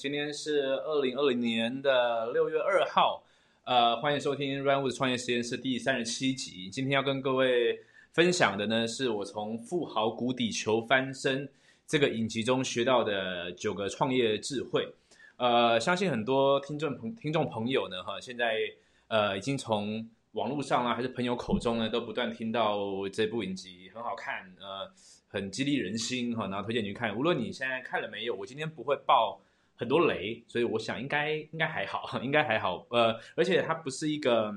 今天是二零二零年的六月二号，呃，欢迎收听 Runwood 创业实验室第三十七集。今天要跟各位分享的呢，是我从《富豪谷底求翻身》这个影集中学到的九个创业智慧。呃，相信很多听众朋听众朋友呢，哈，现在呃已经从网络上啊，还是朋友口中呢，都不断听到这部影集很好看，呃。很激励人心哈，然后推荐你去看。无论你现在看了没有，我今天不会报很多雷，所以我想应该应该还好，应该还好。呃，而且它不是一个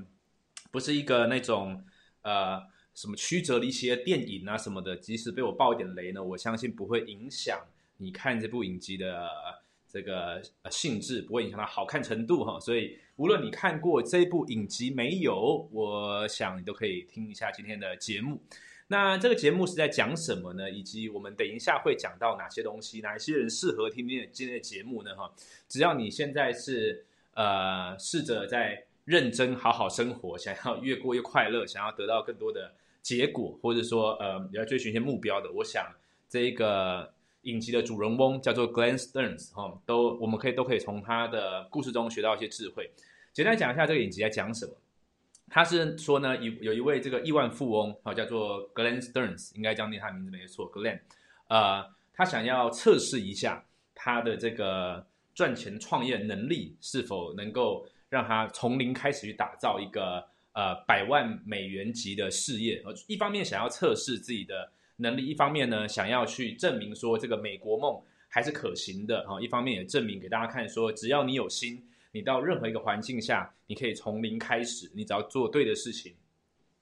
不是一个那种呃什么曲折离奇的电影啊什么的。即使被我爆一点雷呢，我相信不会影响你看这部影集的这个性质，不会影响它好看程度哈。所以无论你看过这部影集没有，我想你都可以听一下今天的节目。那这个节目是在讲什么呢？以及我们等一下会讲到哪些东西？哪一些人适合听今今天的节目呢？哈，只要你现在是呃试着在认真好好生活，想要越过越快乐，想要得到更多的结果，或者说呃你要追寻一些目标的，我想这一个影集的主人翁叫做 Glenn Stearns 哈，都我们可以都可以从他的故事中学到一些智慧。简单讲一下这个影集在讲什么。他是说呢，有有一位这个亿万富翁，好叫做 Glenn Stearns，应该叫念他的名字没错，Glenn。呃，他想要测试一下他的这个赚钱创业能力是否能够让他从零开始去打造一个呃百万美元级的事业。呃，一方面想要测试自己的能力，一方面呢想要去证明说这个美国梦还是可行的啊。一方面也证明给大家看说，只要你有心。你到任何一个环境下，你可以从零开始，你只要做对的事情，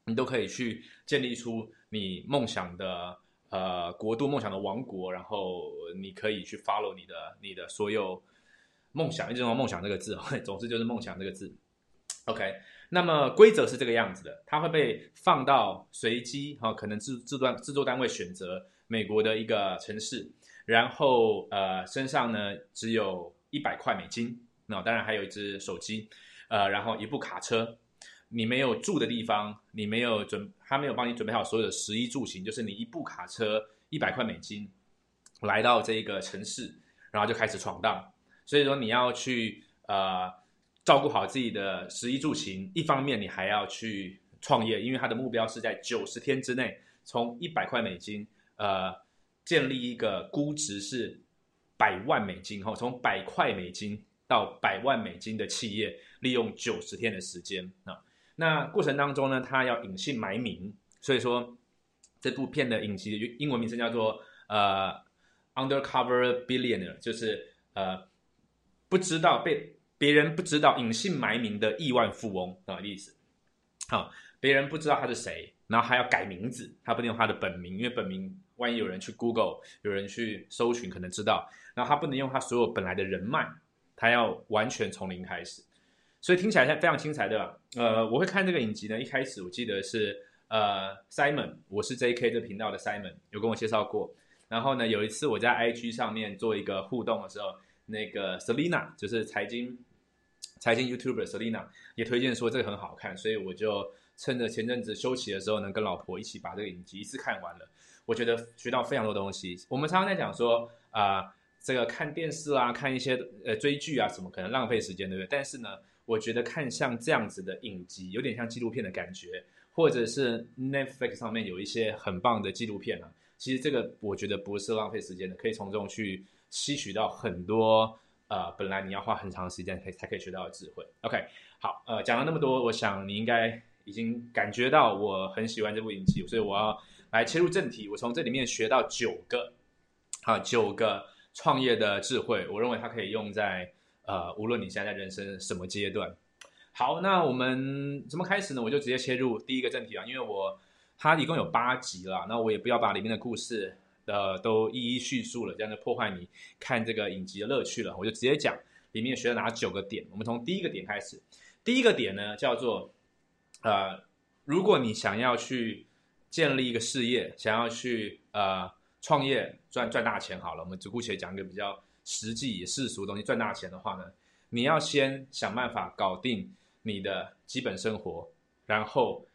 你都可以去建立出你梦想的呃国度、梦想的王国，然后你可以去 follow 你的你的所有梦想。一直用“梦想”这个字，总之就是“梦想”这个字。OK，那么规则是这个样子的，它会被放到随机哈，可能制制作制作单位选择美国的一个城市，然后呃身上呢只有一百块美金。那当然还有一只手机，呃，然后一部卡车。你没有住的地方，你没有准，他没有帮你准备好所有的食衣住行，就是你一部卡车一百块美金，来到这个城市，然后就开始闯荡。所以说你要去呃照顾好自己的食衣住行，一方面你还要去创业，因为他的目标是在九十天之内，从一百块美金呃建立一个估值是百万美金后，从百块美金。到百万美金的企业，利用九十天的时间啊，那过程当中呢，他要隐姓埋名，所以说这部片的影集的英文名称叫做呃 Undercover Billionaire，就是呃不知道被别人不知道隐姓埋名的亿万富翁啊意思。好，别人不知道他是谁，然后还要改名字，他不能用他的本名，因为本名万一有人去 Google，有人去搜寻，可能知道。然后他不能用他所有本来的人脉。他要完全从零开始，所以听起来非常精彩，对吧？呃，我会看这个影集呢。一开始我记得是呃，Simon，我是 J.K. 这频道的 Simon，有跟我介绍过。然后呢，有一次我在 I.G 上面做一个互动的时候，那个 Selina 就是财经财经 YouTuber Selina 也推荐说这个很好看，所以我就趁着前阵子休息的时候呢，跟老婆一起把这个影集一次看完了。我觉得学到非常多东西。我们常常在讲说啊。这个看电视啊，看一些呃追剧啊，什么可能浪费时间，对不对？但是呢，我觉得看像这样子的影集，有点像纪录片的感觉，或者是 Netflix 上面有一些很棒的纪录片啊，其实这个我觉得不是浪费时间的，可以从中去吸取到很多呃，本来你要花很长时间才才可以学到的智慧。OK，好，呃，讲了那么多，我想你应该已经感觉到我很喜欢这部影集，所以我要来切入正题，我从这里面学到九个，好，九个。创业的智慧，我认为它可以用在呃，无论你现在人生什么阶段。好，那我们怎么开始呢？我就直接切入第一个正题啊，因为我它一共有八集了，那我也不要把里面的故事呃都一一叙述了，这样就破坏你看这个影集的乐趣了。我就直接讲里面学了哪九个点。我们从第一个点开始，第一个点呢叫做呃，如果你想要去建立一个事业，想要去呃。创业赚赚大钱好了，我们只姑且讲一个比较实际世俗的东西。赚大钱的话呢，你要先想办法搞定你的基本生活，然后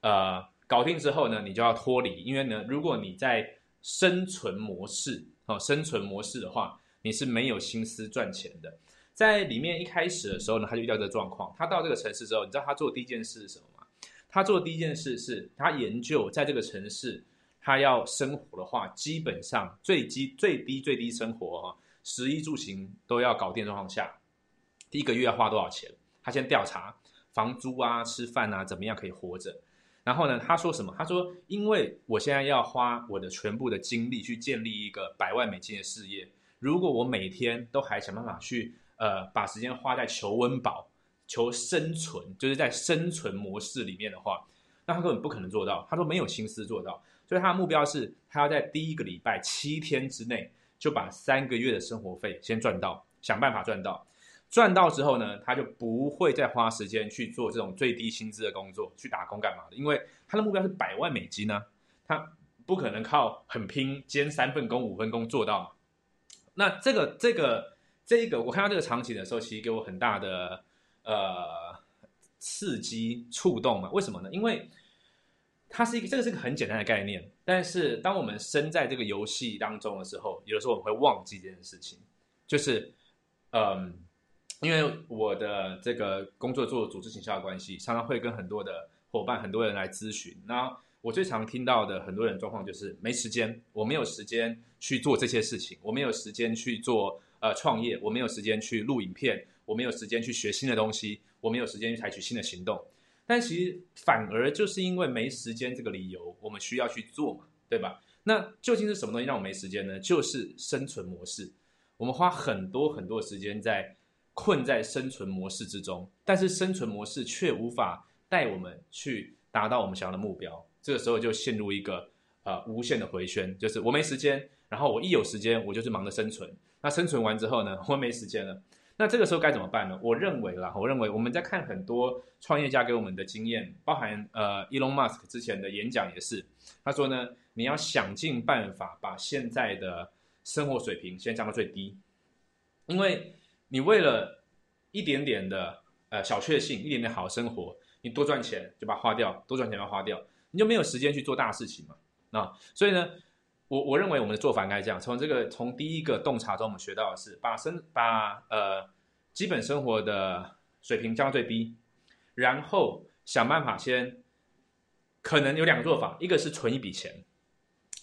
呃搞定之后呢，你就要脱离。因为呢，如果你在生存模式哦，生存模式的话，你是没有心思赚钱的。在里面一开始的时候呢，他就遇到这个状况。他到这个城市之后，你知道他做第一件事是什么吗？他做第一件事是他研究在这个城市，他要生活的话，基本上最低最低最低生活哈，食衣住行都要搞定状况下，第一个月要花多少钱？他先调查房租啊、吃饭啊，怎么样可以活着。然后呢，他说什么？他说，因为我现在要花我的全部的精力去建立一个百万美金的事业，如果我每天都还想办法去。呃，把时间花在求温饱、求生存，就是在生存模式里面的话，那他根本不可能做到。他说没有心思做到，所以他的目标是，他要在第一个礼拜七天之内就把三个月的生活费先赚到，想办法赚到。赚到之后呢，他就不会再花时间去做这种最低薪资的工作，去打工干嘛的？因为他的目标是百万美金呢，他不可能靠很拼兼三份工、五份工做到嘛。那这个这个。这个我看到这个场景的时候，其实给我很大的呃刺激触动嘛？为什么呢？因为它是一个这个是个很简单的概念，但是当我们身在这个游戏当中的时候，有的时候我们会忘记这件事情。就是嗯，因为我的这个工作做组织形象的关系，常常会跟很多的伙伴、很多人来咨询。那我最常听到的很多人状况就是没时间，我没有时间去做这些事情，我没有时间去做。呃，创业我没有时间去录影片，我没有时间去学新的东西，我没有时间去采取新的行动。但其实反而就是因为没时间这个理由，我们需要去做嘛，对吧？那究竟是什么东西让我没时间呢？就是生存模式。我们花很多很多时间在困在生存模式之中，但是生存模式却无法带我们去达到我们想要的目标。这个时候就陷入一个呃无限的回旋，就是我没时间，然后我一有时间，我就是忙着生存。那生存完之后呢？我没时间了。那这个时候该怎么办呢？我认为啦，我认为我们在看很多创业家给我们的经验，包含呃，Elon Musk 之前的演讲也是，他说呢，你要想尽办法把现在的生活水平先降到最低，因为你为了一点点的呃小确幸，一点点好生活，你多赚钱就把它花掉，多赚钱把它花掉，你就没有时间去做大事情嘛。那所以呢？我我认为我们的做法应该这样：从这个从第一个洞察中，我们学到的是把生把呃基本生活的水平降到最低，然后想办法先可能有两个做法，一个是存一笔钱，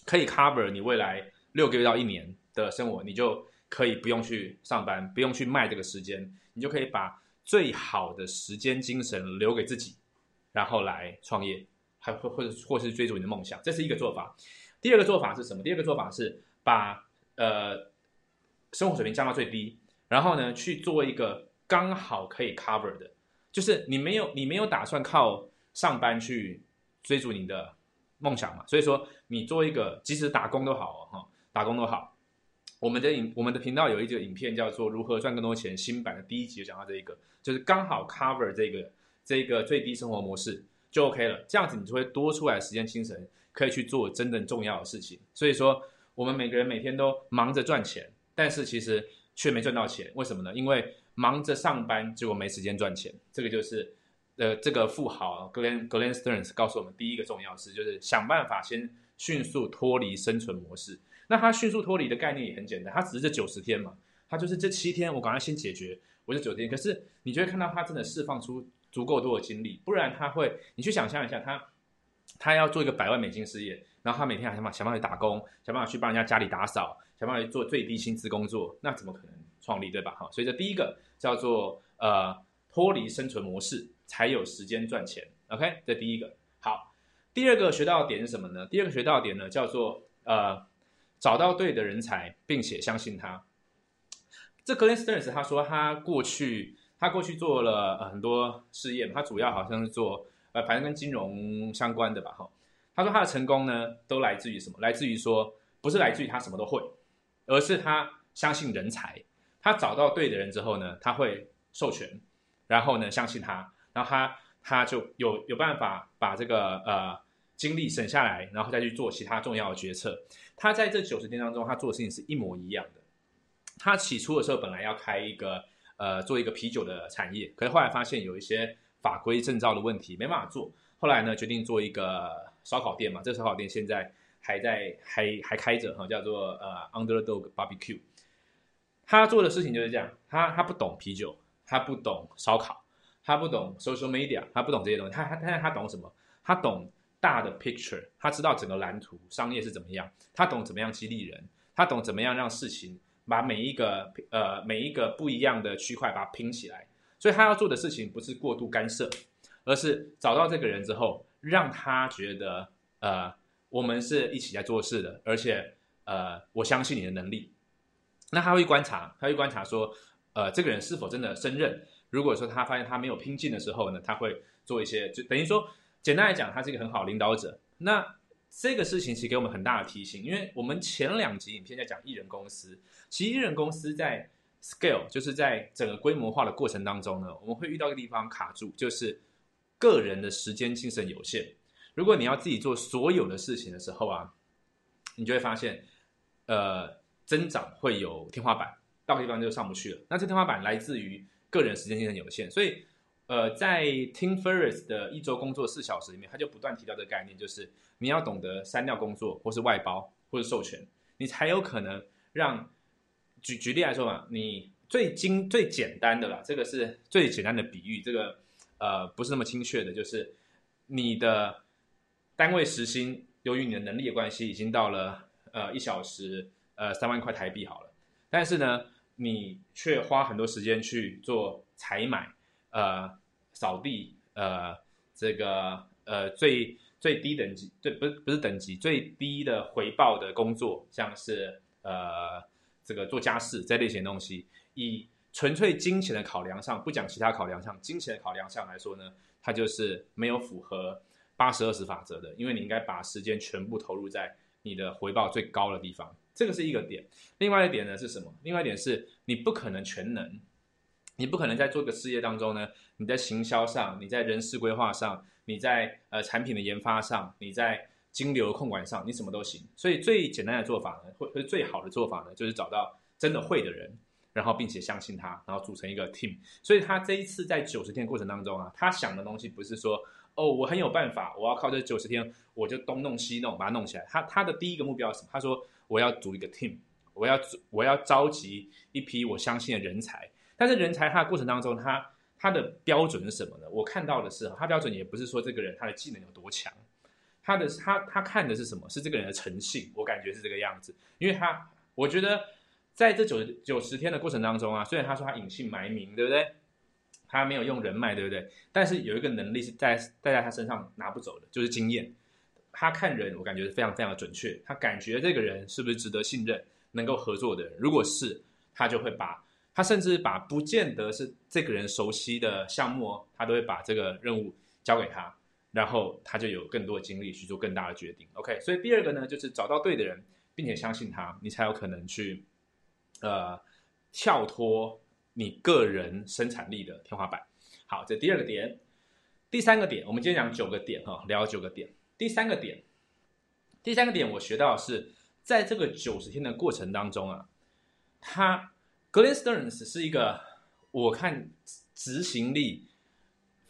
可以 cover 你未来六个月到一年的生活，你就可以不用去上班，不用去卖这个时间，你就可以把最好的时间精神留给自己，然后来创业，还或或者或是追逐你的梦想，这是一个做法。第二个做法是什么？第二个做法是把呃生活水平降到最低，然后呢去做一个刚好可以 cover 的，就是你没有你没有打算靠上班去追逐你的梦想嘛？所以说你做一个即使打工都好哈，打工都好。我们的影我们的频道有一个影片叫做如何赚更多钱，新版的第一集就讲到这一个，就是刚好 cover 这个这个最低生活模式就 OK 了，这样子你就会多出来时间精神。可以去做真正重要的事情，所以说我们每个人每天都忙着赚钱，但是其实却没赚到钱，为什么呢？因为忙着上班，结果没时间赚钱。这个就是呃，这个富豪 Glen Glen Sterns 告诉我们第一个重要事，就是想办法先迅速脱离生存模式。那他迅速脱离的概念也很简单，他只是这九十天嘛，他就是这七天，我赶快先解决我这九天。可是你就会看到他真的释放出足够多的精力，不然他会，你去想象一下他。他要做一个百万美金事业，然后他每天还想办法想办法去打工，想办法去帮人家家里打扫，想办法去做最低薪资工作，那怎么可能创立对吧？哈，所以这第一个叫做呃脱离生存模式，才有时间赚钱。OK，这第一个好。第二个学到的点是什么呢？第二个学到的点呢叫做呃找到对的人才，并且相信他。这 Glen Stearns 他说他过去他过去做了很多事业，他主要好像是做。呃，反正跟金融相关的吧，哈。他说他的成功呢，都来自于什么？来自于说，不是来自于他什么都会，而是他相信人才。他找到对的人之后呢，他会授权，然后呢，相信他，然后他他就有有办法把这个呃精力省下来，然后再去做其他重要的决策。他在这九十天当中，他做的事情是一模一样的。他起初的时候本来要开一个呃做一个啤酒的产业，可是后来发现有一些。法规证照的问题没办法做，后来呢决定做一个烧烤店嘛，这个烧烤店现在还在还还开着哈，叫做呃 Underdog Barbecue。他做的事情就是这样，他他不懂啤酒，他不懂烧烤，他不懂 social media，他不懂这些东西，他他他他懂什么？他懂大的 picture，他知道整个蓝图，商业是怎么样，他懂怎么样激励人，他懂怎么样让事情把每一个呃每一个不一样的区块把它拼起来。所以他要做的事情不是过度干涉，而是找到这个人之后，让他觉得呃我们是一起在做事的，而且呃我相信你的能力。那他会观察，他会观察说，呃，这个人是否真的胜任。如果说他发现他没有拼劲的时候呢，他会做一些，就等于说，简单来讲，他是一个很好的领导者。那这个事情其实给我们很大的提醒，因为我们前两集影片在讲艺人公司，其实艺人公司在 scale，就是在整个规模化的过程当中呢，我们会遇到一个地方卡住，就是个人的时间精神有限。如果你要自己做所有的事情的时候啊，你就会发现，呃。增长会有天花板，到地方就上不去了。那这天花板来自于个人时间精神有限，所以，呃，在 Tim Ferriss 的一周工作四小时里面，他就不断提到这个概念，就是你要懂得删掉工作，或是外包，或是授权，你才有可能让。举举例来说嘛，你最精最简单的啦，这个是最简单的比喻，这个呃不是那么精确的，就是你的单位时薪，由于你的能力的关系，已经到了呃一小时。呃，三万块台币好了，但是呢，你却花很多时间去做采买、呃扫地、呃这个呃最最低等级，最不不是等级最低的回报的工作，像是呃这个做家事这类型东西，以纯粹金钱的考量上，不讲其他考量上，金钱的考量上来说呢，它就是没有符合八十二十法则的，因为你应该把时间全部投入在你的回报最高的地方。这个是一个点，另外一点呢是什么？另外一点是你不可能全能，你不可能在做个事业当中呢，你在行销上，你在人事规划上，你在呃产品的研发上，你在金流控管上，你什么都行。所以最简单的做法呢，或者最好的做法呢，就是找到真的会的人，然后并且相信他，然后组成一个 team。所以他这一次在九十天过程当中啊，他想的东西不是说哦我很有办法，我要靠这九十天我就东弄西弄把它弄起来。他他的第一个目标是什么？他说。我要组一个 team，我要我要召集一批我相信的人才。但是人才他的过程当中，他他的标准是什么呢？我看到的是，他标准也不是说这个人他的技能有多强，他的他他看的是什么？是这个人的诚信。我感觉是这个样子，因为他我觉得在这九九十天的过程当中啊，虽然他说他隐姓埋名，对不对？他没有用人脉，对不对？但是有一个能力是在带在他身上拿不走的，就是经验。他看人，我感觉是非常非常的准确。他感觉这个人是不是值得信任、能够合作的人？如果是，他就会把他甚至把不见得是这个人熟悉的项目，他都会把这个任务交给他，然后他就有更多的精力去做更大的决定。OK，所以第二个呢，就是找到对的人，并且相信他，你才有可能去呃跳脱你个人生产力的天花板。好，这第二个点，第三个点，我们今天讲九个点哈，聊九个点。第三个点，第三个点，我学到的是在这个九十天的过程当中啊，他 Glen Sterns 是一个我看执行力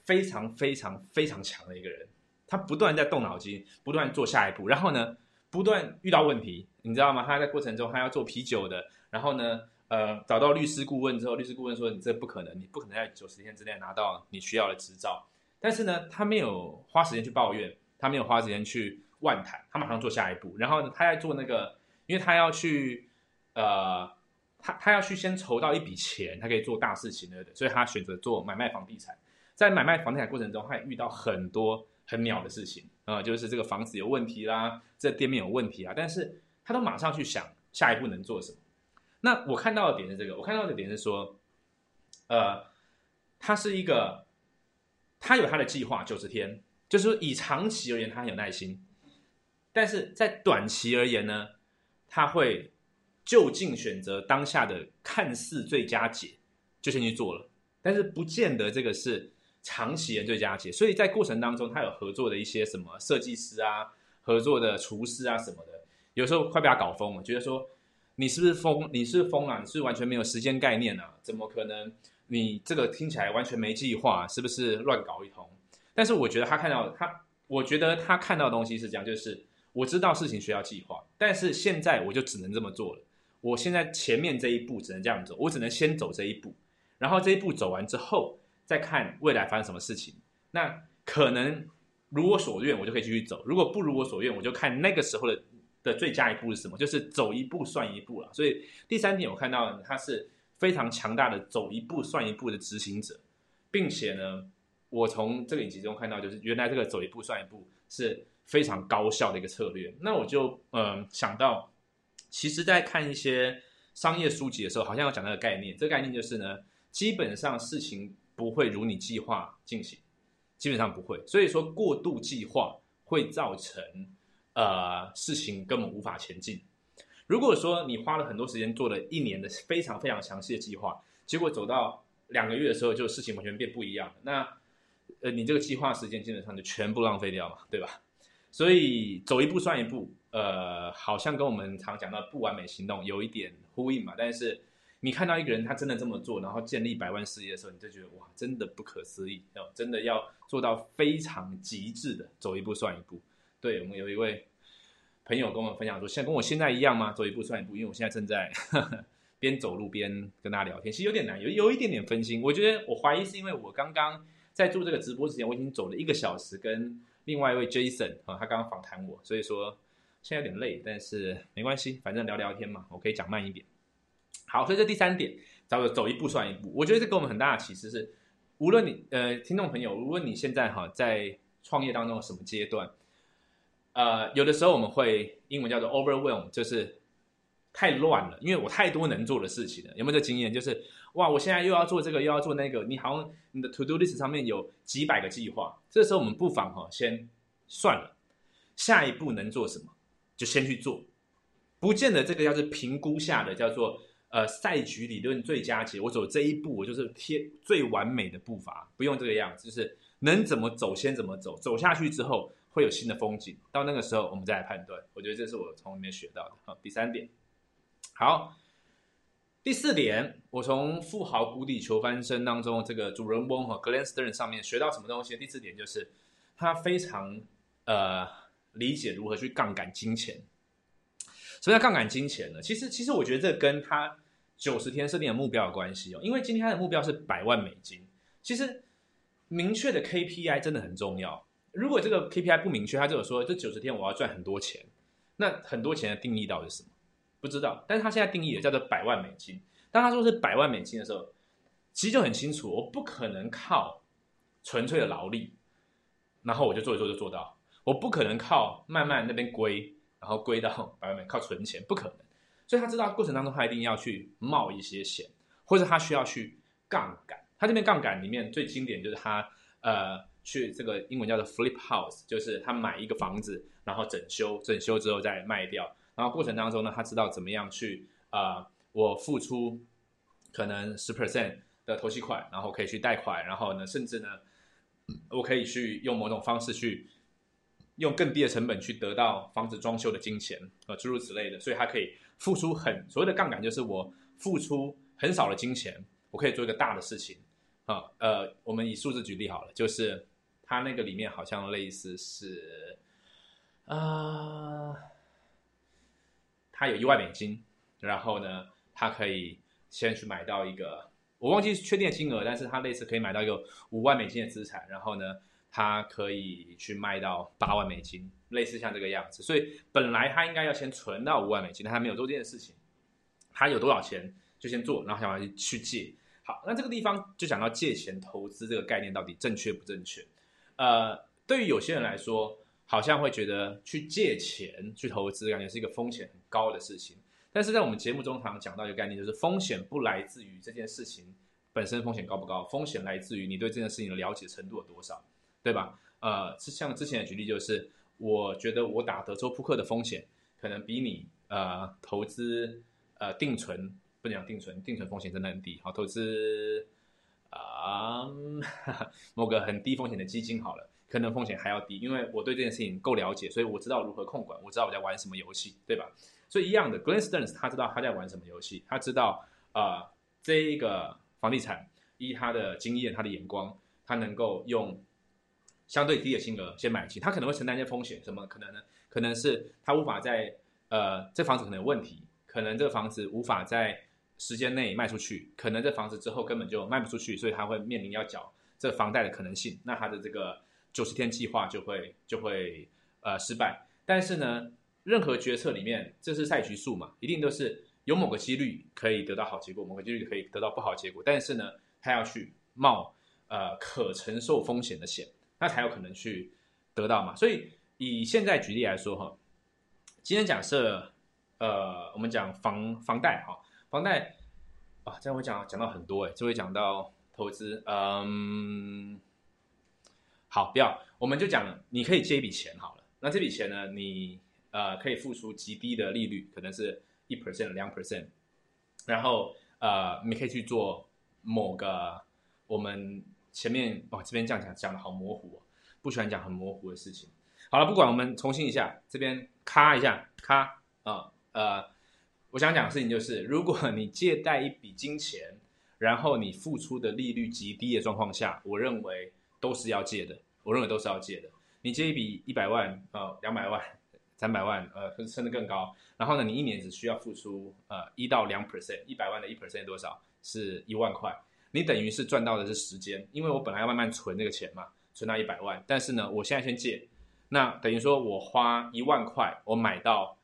非常非常非常强的一个人，他不断在动脑筋，不断做下一步，然后呢，不断遇到问题，你知道吗？他在过程中他要做啤酒的，然后呢，呃，找到律师顾问之后，律师顾问说你这不可能，你不可能在九十天之内拿到你需要的执照，但是呢，他没有花时间去抱怨。他没有花时间去万谈，他马上做下一步。然后呢，他在做那个，因为他要去，呃，他他要去先筹到一笔钱，他可以做大事情的，所以他选择做买卖房地产。在买卖房地产过程中，他也遇到很多很鸟的事情啊，就是这个房子有问题啦，这店面有问题啊，但是他都马上去想下一步能做什么。那我看到的点是这个，我看到的点是说，呃，他是一个，他有他的计划，九十天。就是，以长期而言，他很有耐心；但是在短期而言呢，他会就近选择当下的看似最佳解，就先去做了。但是不见得这个是长期的最佳解。所以在过程当中，他有合作的一些什么设计师啊、合作的厨师啊什么的，有时候快被他搞疯了，觉得说你是不是疯？你是疯啊？你是完全没有时间概念啊？怎么可能？你这个听起来完全没计划，是不是乱搞一通？但是我觉得他看到他，我觉得他看到的东西是这样，就是我知道事情需要计划，但是现在我就只能这么做了。我现在前面这一步只能这样走，我只能先走这一步，然后这一步走完之后，再看未来发生什么事情。那可能如我所愿，我就可以继续走；如果不如我所愿，我就看那个时候的的最佳一步是什么，就是走一步算一步了。所以第三点，我看到他是非常强大的走一步算一步的执行者，并且呢，我从这个影集中看到，就是原来这个走一步算一步是非常高效的一个策略。那我就嗯想到。其实，在看一些商业书籍的时候，好像要讲那个概念。这个概念就是呢，基本上事情不会如你计划进行，基本上不会。所以说，过度计划会造成呃事情根本无法前进。如果说你花了很多时间做了一年的非常非常详细的计划，结果走到两个月的时候，就事情完全变不一样。那呃，你这个计划时间基本上就全部浪费掉嘛，对吧？所以走一步算一步。呃，好像跟我们常讲到不完美行动有一点呼应嘛。但是你看到一个人他真的这么做，然后建立百万事业的时候，你就觉得哇，真的不可思议哦！真的要做到非常极致的走一步算一步。对我们有一位朋友跟我们分享说，像跟我现在一样吗？走一步算一步，因为我现在正在 边走路边跟大家聊天，其实有点难，有有一点点分心。我觉得我怀疑是因为我刚刚在做这个直播之前，我已经走了一个小时，跟另外一位 Jason 啊，他刚刚访谈我，所以说。现在有点累，但是没关系，反正聊聊天嘛，我可以讲慢一点。好，所以这第三点，叫做走一步算一步。我觉得这给我们很大的启示是，无论你呃听众朋友，无论你现在哈在创业当中什么阶段，呃，有的时候我们会英文叫做 overwhelm，就是太乱了，因为我太多能做的事情了。有没有这经验？就是哇，我现在又要做这个，又要做那个，你好像你的 to do list 上面有几百个计划。这时候我们不妨哈先算了，下一步能做什么？就先去做，不见得这个要是评估下的叫做呃赛局理论最佳解。我走这一步，我就是贴最完美的步伐，不用这个样子，就是能怎么走先怎么走，走下去之后会有新的风景，到那个时候我们再来判断。我觉得这是我从里面学到的。好，第三点，好，第四点，我从富豪谷底求翻身当中这个主人翁和 Glen Stern 上面学到什么东西？第四点就是他非常呃。理解如何去杠杆金钱，什么叫杠杆金钱呢？其实，其实我觉得这跟他九十天设定的目标有关系哦。因为今天他的目标是百万美金，其实明确的 KPI 真的很重要。如果这个 KPI 不明确，他就有说这九十天我要赚很多钱，那很多钱的定义到底是什么？不知道。但是他现在定义的叫做百万美金。当他说是百万美金的时候，其实就很清楚，我不可能靠纯粹的劳力，然后我就做一做就做到。我不可能靠慢慢那边归，然后归到百万美靠存钱，不可能。所以他知道过程当中，他一定要去冒一些险，或者他需要去杠杆。他这边杠杆里面最经典就是他呃去这个英文叫做 flip house，就是他买一个房子，然后整修，整修之后再卖掉。然后过程当中呢，他知道怎么样去啊，我付出可能十 percent 的投期款，然后可以去贷款，然后呢，甚至呢，我可以去用某种方式去。用更低的成本去得到房子装修的金钱，呃，诸如此类的，所以他可以付出很所谓的杠杆，就是我付出很少的金钱，我可以做一个大的事情，啊，呃，我们以数字举例好了，就是他那个里面好像类似是，啊，他有一万美金，然后呢，他可以先去买到一个，我忘记确定金额，但是他类似可以买到一个五万美金的资产，然后呢。他可以去卖到八万美金，类似像这个样子。所以本来他应该要先存到五万美金，但他没有做这件事情。他有多少钱就先做，然后想要去借。好，那这个地方就讲到借钱投资这个概念到底正确不正确？呃，对于有些人来说，好像会觉得去借钱去投资，感觉是一个风险很高的事情。但是在我们节目中常常讲到一个概念，就是风险不来自于这件事情本身风险高不高，风险来自于你对这件事情的了解程度有多少。对吧？呃，是像之前的举例就是，我觉得我打德州扑克的风险可能比你呃投资呃定存不能讲定存，定存风险真的很低。好，投资啊某个很低风险的基金好了，可能风险还要低，因为我对这件事情够了解，所以我知道如何控管，我知道我在玩什么游戏，对吧？所以一样的，Glen Stearns 他知道他在玩什么游戏，他知道啊这一个房地产依他的经验、他的眼光，他能够用。相对低的金额先买进，他可能会承担一些风险，什么可能呢？可能是他无法在呃这房子可能有问题，可能这个房子无法在时间内卖出去，可能这房子之后根本就卖不出去，所以他会面临要缴这房贷的可能性，那他的这个九十天计划就会就会呃失败。但是呢，任何决策里面，这是赛局数嘛，一定都是有某个几率可以得到好结果，某个几率可以得到不好结果。但是呢，他要去冒呃可承受风险的险，那才有可能去得到嘛。所以以现在举例来说哈，今天假设呃我们讲房房贷哈，房贷啊，这样会讲讲到很多哎，就会讲到。投资，嗯，好，不要，我们就讲，你可以借一笔钱好了。那这笔钱呢，你呃可以付出极低的利率，可能是一 percent、两 percent，然后呃，你可以去做某个我们前面哦这边这样讲讲的好模糊哦，不喜欢讲很模糊的事情。好了，不管我们重新一下，这边咔一下，咔啊呃，我想讲的事情就是，如果你借贷一笔金钱。然后你付出的利率极低的状况下，我认为都是要借的。我认为都是要借的。你借一笔一百万、呃两百万、三百万，呃甚至更高。然后呢，你一年只需要付出呃一到两 percent，一百万的一 percent 多少？是一万块。你等于是赚到的是时间，因为我本来要慢慢存那个钱嘛，存到一百万。但是呢，我现在先借，那等于说我花一万块，我买到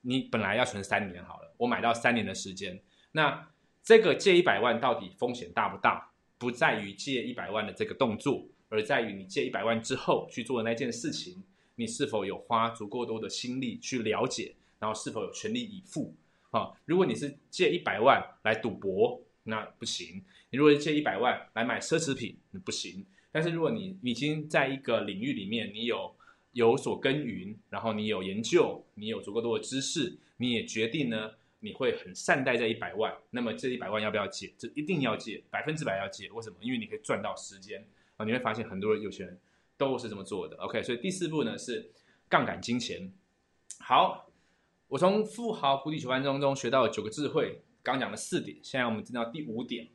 你本来要存三年好了，我买到三年的时间，那。这个借一百万到底风险大不大？不在于借一百万的这个动作，而在于你借一百万之后去做的那件事情，你是否有花足够多的心力去了解，然后是否有全力以赴啊？如果你是借一百万来赌博，那不行；你如果借一百万来买奢侈品，不行。但是如果你已经在一个领域里面，你有有所耕耘，然后你有研究，你有足够多的知识，你也决定呢？你会很善待这一百万，那么这一百万要不要借？这一定要借，百分之百要借。为什么？因为你可以赚到时间啊！你会发现很多有钱人都是这么做的。OK，所以第四步呢是杠杆金钱。好，我从富豪谷底求翻中中学到九个智慧，刚讲了四点，现在我们进到第五点。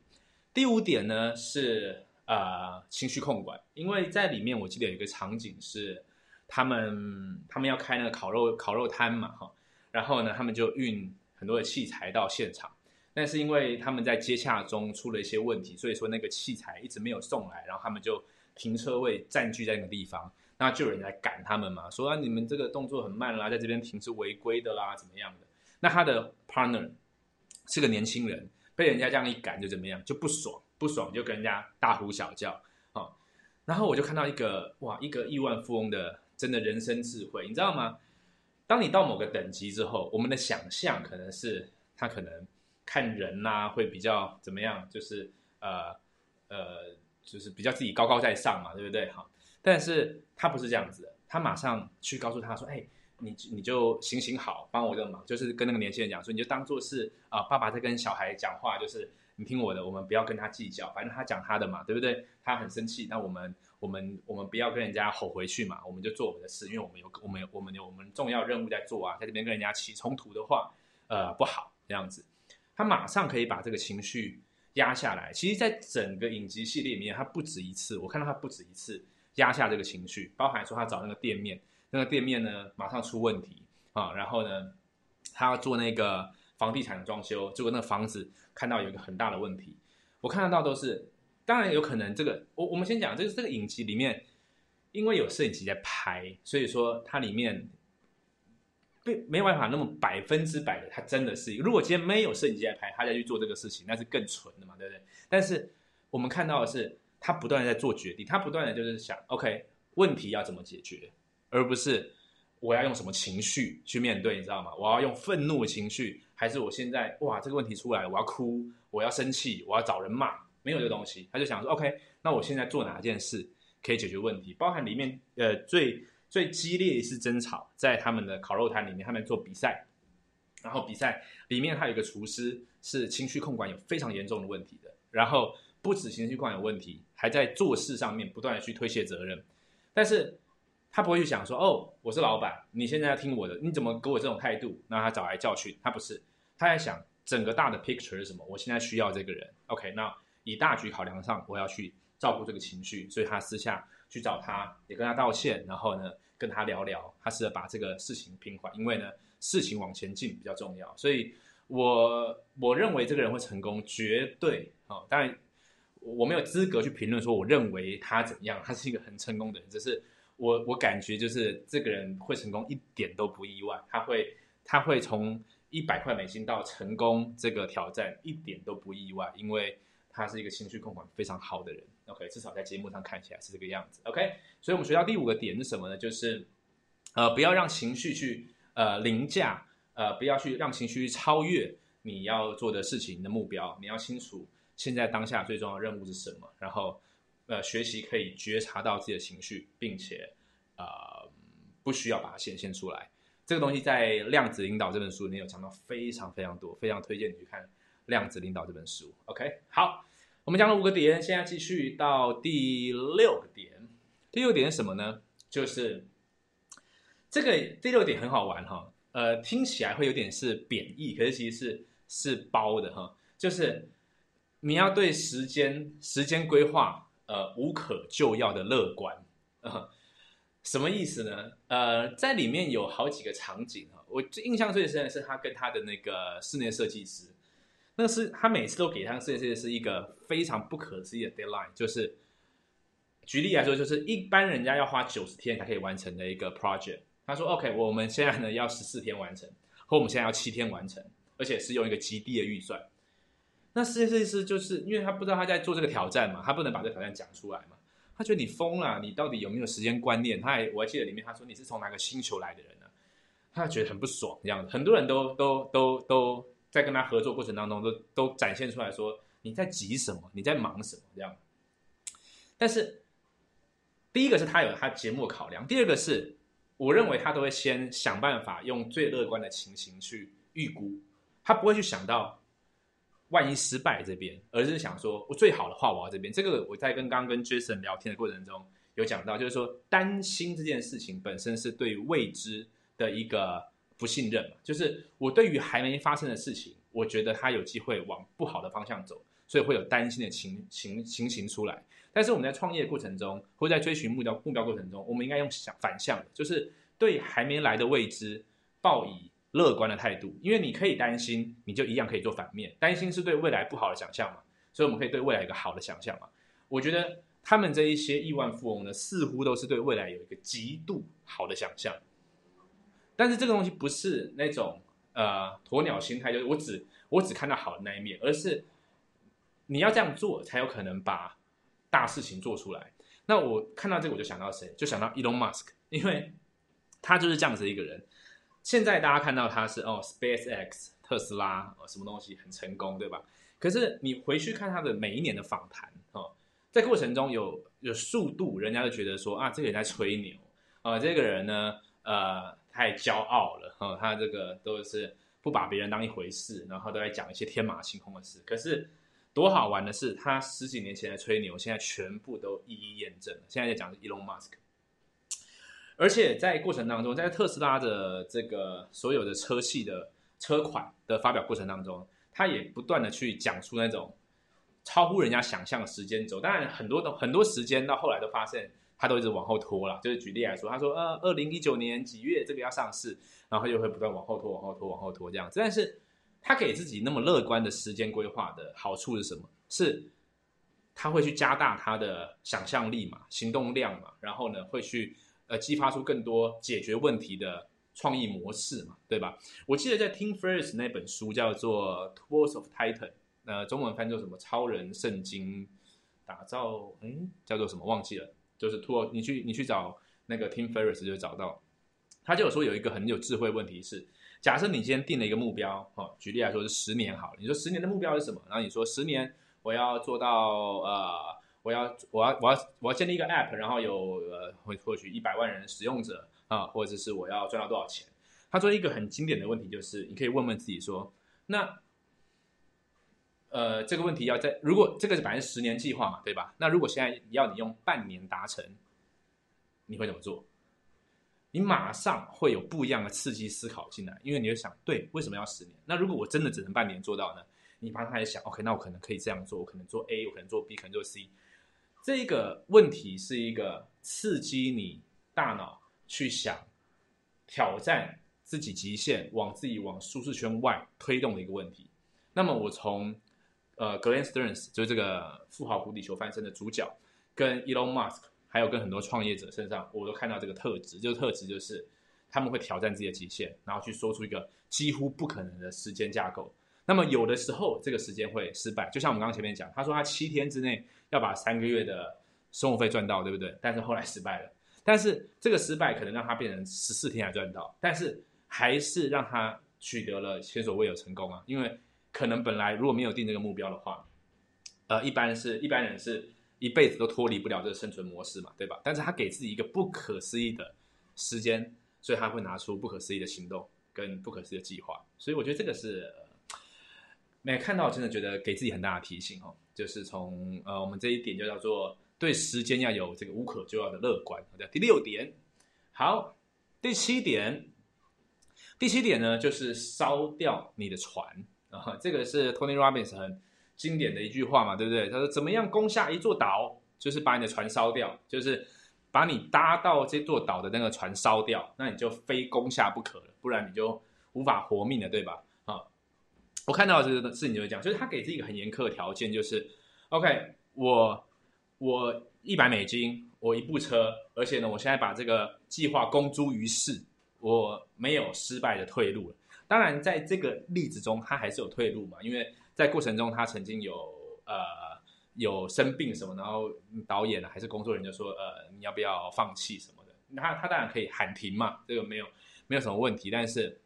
第五点呢是呃情绪控管，因为在里面我记得有一个场景是他们他们要开那个烤肉烤肉摊嘛哈，然后呢他们就运。很多的器材到现场，但是因为他们在接洽中出了一些问题，所以说那个器材一直没有送来，然后他们就停车位占据在那个地方，那就有人来赶他们嘛，说啊你们这个动作很慢啦，在这边停是违规的啦，怎么样的？那他的 partner 是个年轻人，被人家这样一赶就怎么样，就不爽，不爽就跟人家大呼小叫啊，然后我就看到一个哇，一个亿万富翁的真的人生智慧，你知道吗？当你到某个等级之后，我们的想象可能是他可能看人呐会比较怎么样，就是呃呃，就是比较自己高高在上嘛，对不对？哈，但是他不是这样子的，他马上去告诉他说：“哎，你你就行行好，帮我个忙。”就是跟那个年轻人讲说：“你就当做是啊，爸爸在跟小孩讲话，就是你听我的，我们不要跟他计较，反正他讲他的嘛，对不对？他很生气，那我们。”我们我们不要跟人家吼回去嘛，我们就做我们的事，因为我们有我们有我们有我们重要任务在做啊，在这边跟人家起冲突的话，呃，不好这样子。他马上可以把这个情绪压下来。其实，在整个影集系列里面，他不止一次，我看到他不止一次压下这个情绪，包含说他找那个店面，那个店面呢马上出问题啊，然后呢，他要做那个房地产的装修，结果那个房子看到有一个很大的问题，我看得到都是。当然有可能，这个我我们先讲，就是这个影集里面，因为有摄影机在拍，所以说它里面没没有办法那么百分之百的，它真的是。如果今天没有摄影机在拍，他再去做这个事情，那是更纯的嘛，对不对？但是我们看到的是，他不断的在做决定，他不断的就是想，OK，问题要怎么解决，而不是我要用什么情绪去面对，你知道吗？我要用愤怒的情绪，还是我现在哇这个问题出来了，我要哭，我要生气，我要找人骂。没有这个东西，他就想说，OK，那我现在做哪件事可以解决问题？包含里面，呃，最最激烈一次争吵，在他们的烤肉摊里面，他们做比赛，然后比赛里面还有一个厨师是情绪控管有非常严重的问题的，然后不止情绪控管有问题，还在做事上面不断的去推卸责任，但是他不会去想说，哦，我是老板，你现在要听我的，你怎么给我这种态度？那他找来教训，他不是，他在想整个大的 picture 是什么？我现在需要这个人，OK，那。以大局考量上，我要去照顾这个情绪，所以他私下去找他，也跟他道歉，然后呢，跟他聊聊，他试着把这个事情平缓。因为呢，事情往前进比较重要。所以，我我认为这个人会成功，绝对啊，当然我没有资格去评论说我认为他怎样，他是一个很成功的人，只是我我感觉就是这个人会成功一点都不意外，他会他会从一百块美金到成功这个挑战一点都不意外，因为他是一个情绪控管非常好的人。OK，至少在节目上看起来是这个样子。OK，所以我们学到第五个点是什么呢？就是呃，不要让情绪去呃凌驾，呃，不要去让情绪超越你要做的事情的目标。你要清楚现在当下最重要的任务是什么，然后呃，学习可以觉察到自己的情绪，并且呃，不需要把它显现出来。这个东西在《量子领导》这本书里面有讲到非常非常多，非常推荐你去看《量子领导》这本书。OK，好。我们讲了五个点，现在继续到第六个点。第六点是什么呢？就是这个第六点很好玩哈，呃，听起来会有点是贬义，可是其实是是包的哈。就是你要对时间时间规划呃无可救药的乐观啊，什么意思呢？呃，在里面有好几个场景哈，我印象最深的是他跟他的那个室内设计师。那是他每次都给他设计师一个非常不可思议的 deadline，就是举例来说，就是一般人家要花九十天才可以完成的一个 project。他说：“OK，我们现在呢要十四天完成，和我们现在要七天完成，而且是用一个极低的预算。”那设计师就是因为他不知道他在做这个挑战嘛，他不能把这个挑战讲出来嘛，他觉得你疯了，你到底有没有时间观念？他还我还记得里面他说你是从哪个星球来的人呢？他觉得很不爽这样子，很多人都都都都。在跟他合作过程当中，都都展现出来说你在急什么，你在忙什么这样。但是第一个是他有他节目考量，第二个是我认为他都会先想办法用最乐观的情形去预估，他不会去想到万一失败这边，而是想说我最好的话我要这边。这个我在跟刚刚跟 Jason 聊天的过程中有讲到，就是说担心这件事情本身是对未知的一个。不信任嘛，就是我对于还没发生的事情，我觉得它有机会往不好的方向走，所以会有担心的情情情形出来。但是我们在创业过程中，或在追寻目标目标过程中，我们应该用想反向，就是对还没来的未知抱以乐观的态度。因为你可以担心，你就一样可以做反面。担心是对未来不好的想象嘛，所以我们可以对未来一个好的想象嘛。我觉得他们这一些亿万富翁呢，似乎都是对未来有一个极度好的想象。但是这个东西不是那种呃鸵鸟心态，就是我只我只看到好的那一面，而是你要这样做才有可能把大事情做出来。那我看到这个我就想到谁？就想到 Elon Musk，因为他就是这样子一个人。现在大家看到他是哦，SpaceX 特斯拉哦，什么东西很成功，对吧？可是你回去看他的每一年的访谈哦，在过程中有有速度，人家就觉得说啊，这个人在吹牛啊，这个人呢，呃。太骄傲了，哈，他这个都是不把别人当一回事，然后都在讲一些天马行空的事。可是多好玩的是，他十几年前的吹牛，现在全部都一一验证了。现在在讲是 Elon Musk，而且在过程当中，在特斯拉的这个所有的车系的车款的发表过程当中，他也不断的去讲出那种超乎人家想象的时间轴。当然，很多的很多时间到后来都发现。他都一直往后拖了，就是举例来说，他说，呃，二零一九年几月这个要上市，然后又会不断往后拖，往后拖，往后拖这样子。但是，他给自己那么乐观的时间规划的好处是什么？是他会去加大他的想象力嘛，行动量嘛，然后呢，会去呃激发出更多解决问题的创意模式嘛，对吧？我记得在《Team First》那本书叫做《Tools of Titan》，呃，中文翻作什么？超人圣经打造，哎，叫做什么？忘记了。就是托你去你去找那个 Tim Ferriss 就找到，他就有说有一个很有智慧问题是，假设你今天定了一个目标，哈，举例来说是十年好了，你说十年的目标是什么？然后你说十年我要做到呃，我要我要我要我要建立一个 App，然后有呃会获取一百万人使用者啊，或者是我要赚到多少钱？他说一个很经典的问题就是，你可以问问自己说，那。呃，这个问题要在如果这个是百分之十年计划嘛，对吧？那如果现在要你用半年达成，你会怎么做？你马上会有不一样的刺激思考进来，因为你会想，对，为什么要十年？那如果我真的只能半年做到呢？你马上开始想，OK，那我可能可以这样做，我可能做 A，我可能做 B，可能做 C。这个问题是一个刺激你大脑去想挑战自己极限，往自己往舒适圈外推动的一个问题。那么我从呃 Glenn Stearns 就是这个富豪谷底求翻身的主角，跟 Elon Musk 还有跟很多创业者身上，我都看到这个特质，就是特质就是他们会挑战自己的极限，然后去说出一个几乎不可能的时间架构。那么有的时候这个时间会失败，就像我们刚刚前面讲，他说他七天之内要把三个月的生活费赚到，对不对？但是后来失败了。但是这个失败可能让他变成十四天才赚到，但是还是让他取得了前所未有成功啊！因为可能本来如果没有定这个目标的话，呃，一般是一般人是一辈子都脱离不了这个生存模式嘛，对吧？但是他给自己一个不可思议的时间，所以他会拿出不可思议的行动跟不可思议的计划。所以我觉得这个是没看到，真的觉得给自己很大的提醒哦，就是从呃我们这一点就叫做。对时间要有这个无可救药的乐观。好的，第六点，好，第七点，第七点呢，就是烧掉你的船啊。这个是 Tony Robbins 很经典的一句话嘛，对不对？他说：“怎么样攻下一座岛，就是把你的船烧掉，就是把你搭到这座岛的那个船烧掉，那你就非攻下不可了，不然你就无法活命了，对吧？”我看到这个事情就是这样，就是他给自己一个很严苛的条件，就是 OK，我。我一百美金，我一部车，而且呢，我现在把这个计划公诸于世，我没有失败的退路了。当然，在这个例子中，他还是有退路嘛，因为在过程中他曾经有呃有生病什么，然后导演还是工作人员就说呃你要不要放弃什么的，他他当然可以喊停嘛，这个没有没有什么问题。但是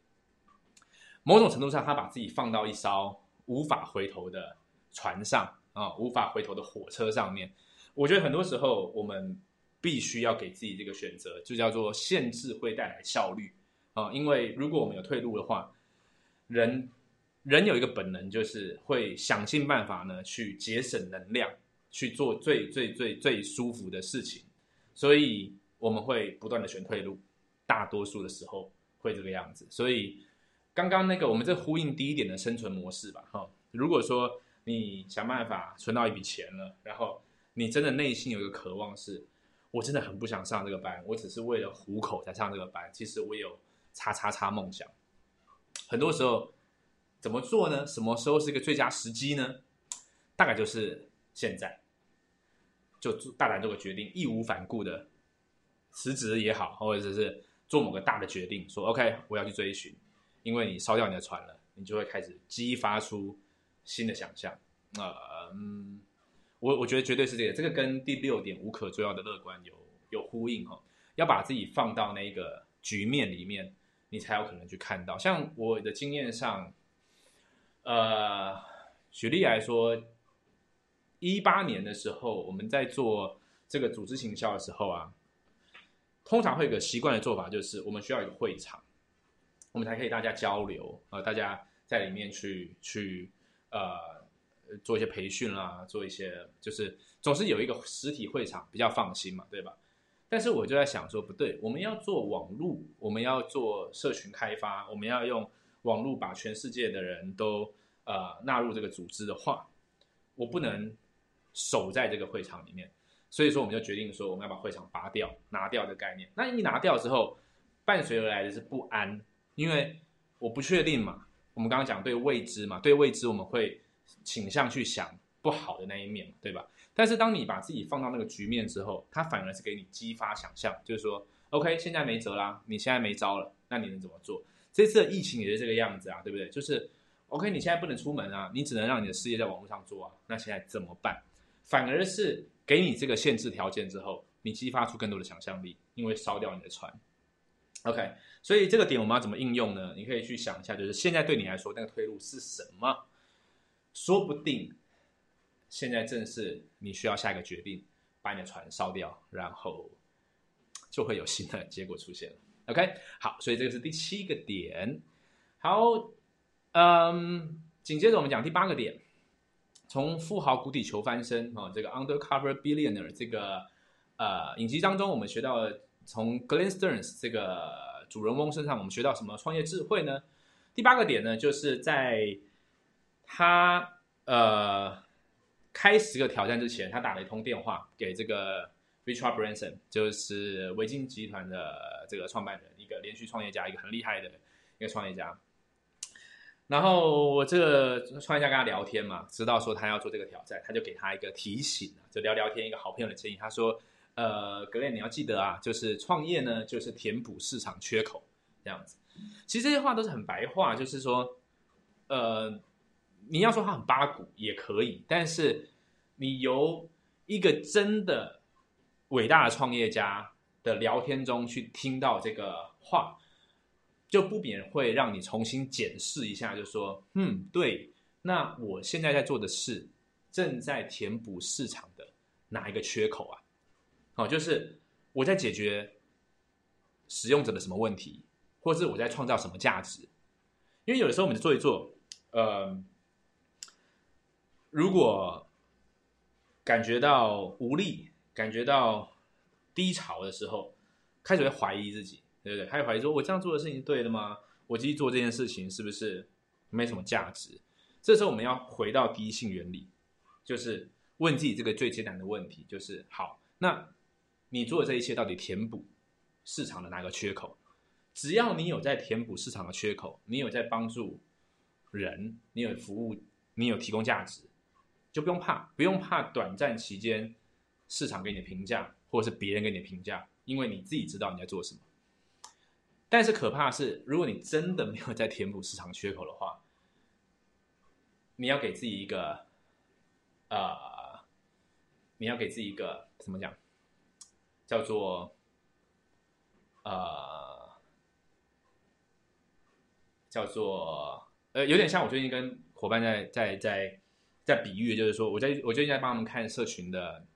某种程度上，他把自己放到一艘无法回头的船上啊，无法回头的火车上面。我觉得很多时候我们必须要给自己这个选择，就叫做限制会带来效率啊。因为如果我们有退路的话，人人有一个本能，就是会想尽办法呢去节省能量，去做最最最最舒服的事情。所以我们会不断的选退路，大多数的时候会这个样子。所以刚刚那个我们这呼应第一点的生存模式吧，哈。如果说你想办法存到一笔钱了，然后你真的内心有一个渴望，是我真的很不想上这个班，我只是为了糊口才上这个班。其实我有叉叉叉梦想。很多时候怎么做呢？什么时候是一个最佳时机呢？大概就是现在，就大胆做个决定，义无反顾的辞职也好，或者是做某个大的决定，说 OK，我要去追寻。因为你烧掉你的船了，你就会开始激发出新的想象。呃，嗯。我我觉得绝对是这个，这个跟第六点无可救药的乐观有有呼应哈。要把自己放到那个局面里面，你才有可能去看到。像我的经验上，呃，举例来说，一八年的时候，我们在做这个组织行销的时候啊，通常会有个习惯的做法，就是我们需要一个会场，我们才可以大家交流啊，大家在里面去去呃。做一些培训啦，做一些就是总是有一个实体会场比较放心嘛，对吧？但是我就在想说，不对，我们要做网络，我们要做社群开发，我们要用网络把全世界的人都呃纳入这个组织的话，我不能守在这个会场里面，所以说我们就决定说，我们要把会场拔掉，拿掉的概念。那一拿掉之后，伴随而来的是不安，因为我不确定嘛。我们刚刚讲对未知嘛，对未知我们会。倾向去想不好的那一面，对吧？但是当你把自己放到那个局面之后，它反而是给你激发想象，就是说，OK，现在没辙啦，你现在没招了，那你能怎么做？这次的疫情也是这个样子啊，对不对？就是 OK，你现在不能出门啊，你只能让你的事业在网络上做啊，那现在怎么办？反而是给你这个限制条件之后，你激发出更多的想象力，因为烧掉你的船。OK，所以这个点我们要怎么应用呢？你可以去想一下，就是现在对你来说那个退路是什么？说不定，现在正是你需要下一个决定，把你的船烧掉，然后就会有新的结果出现了。OK，好，所以这个是第七个点。好，嗯，紧接着我们讲第八个点，从富豪谷底求翻身啊，这个 Undercover Billionaire 这个呃影集当中，我们学到了从 Glen Sterns 这个主人翁身上，我们学到什么创业智慧呢？第八个点呢，就是在他呃开十个挑战之前，他打了一通电话给这个 Richard Branson，就是维京集团的这个创办人，一个连续创业家，一个很厉害的一个创业家。然后我这个创业家跟他聊天嘛，知道说他要做这个挑战，他就给他一个提醒就聊聊天，一个好朋友的建议。他说：“呃，格雷，你要记得啊，就是创业呢，就是填补市场缺口这样子。其实这些话都是很白话，就是说，呃，你要说他很八股也可以，但是你由一个真的伟大的创业家的聊天中去听到这个话。”就不免会让你重新检视一下，就说，嗯，对，那我现在在做的事，正在填补市场的哪一个缺口啊？哦，就是我在解决使用者的什么问题，或是我在创造什么价值？因为有的时候我们做一做，呃，如果感觉到无力、感觉到低潮的时候，开始会怀疑自己。对不对？开始怀疑说，我这样做的事情是对的吗？我继续做这件事情是不是没什么价值？这时候我们要回到第一性原理，就是问自己这个最艰难的问题：就是好，那你做的这一切到底填补市场的哪个缺口？只要你有在填补市场的缺口，你有在帮助人，你有服务，你有提供价值，就不用怕，不用怕短暂期间市场给你的评价，或者是别人给你的评价，因为你自己知道你在做什么。但是可怕的是，如果你真的没有在填补市场缺口的话，你要给自己一个，呃，你要给自己一个怎么讲，叫做，呃，叫做，呃，有点像我最近跟伙伴在在在在比喻，就是说，我在我最近在帮他们看社群的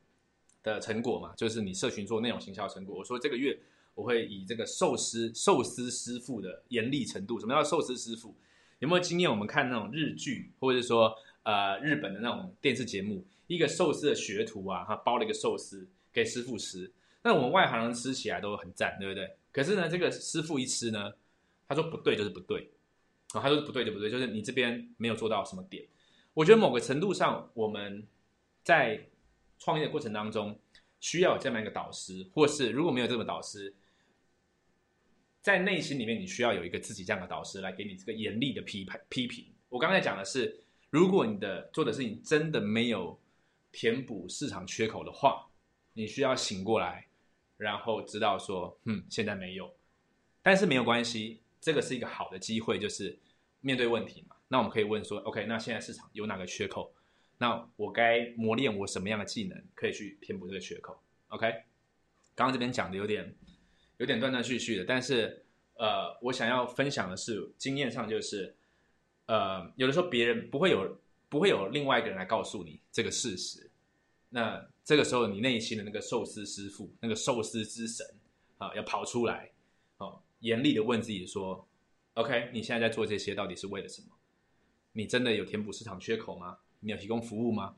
的成果嘛，就是你社群做内容行销成果，我说这个月。我会以这个寿司寿司师傅的严厉程度，什么叫寿司师傅？有没有经验？我们看那种日剧，或者是说呃日本的那种电视节目，一个寿司的学徒啊，他包了一个寿司给师傅吃，那我们外行人吃起来都很赞，对不对？可是呢，这个师傅一吃呢，他说不对就是不对，啊，他说不对就不对，就是你这边没有做到什么点。我觉得某个程度上，我们在创业的过程当中，需要有这么一个导师，或是如果没有这个导师。在内心里面，你需要有一个自己这样的导师来给你这个严厉的批判批评。我刚才讲的是，如果你的做的事情真的没有填补市场缺口的话，你需要醒过来，然后知道说，嗯，现在没有，但是没有关系，这个是一个好的机会，就是面对问题嘛。那我们可以问说，OK，那现在市场有哪个缺口？那我该磨练我什么样的技能，可以去填补这个缺口？OK，刚刚这边讲的有点。有点断断续续的，但是，呃，我想要分享的是经验上就是，呃，有的时候别人不会有不会有另外一个人来告诉你这个事实，那这个时候你内心的那个寿司师傅，那个寿司之神啊，要跑出来，哦，严厉的问自己说，OK，你现在在做这些到底是为了什么？你真的有填补市场缺口吗？你有提供服务吗？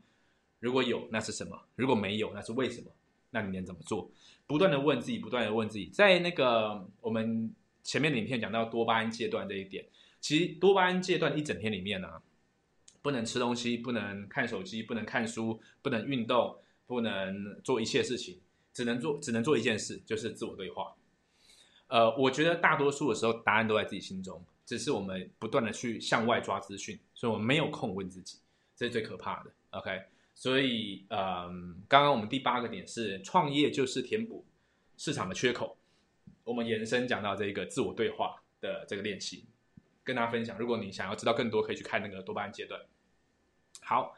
如果有，那是什么？如果没有，那是为什么？那你能怎么做？不断的问自己，不断的问自己，在那个我们前面的影片讲到多巴胺戒断这一点，其实多巴胺戒断一整天里面呢，不能吃东西，不能看手机，不能看书，不能运动，不能做一切事情，只能做只能做一件事，就是自我对话。呃，我觉得大多数的时候答案都在自己心中，只是我们不断的去向外抓资讯，所以我们没有空问自己，这是最可怕的。OK。所以，嗯，刚刚我们第八个点是创业就是填补市场的缺口。我们延伸讲到这个自我对话的这个练习，跟大家分享。如果你想要知道更多，可以去看那个多巴胺阶段。好，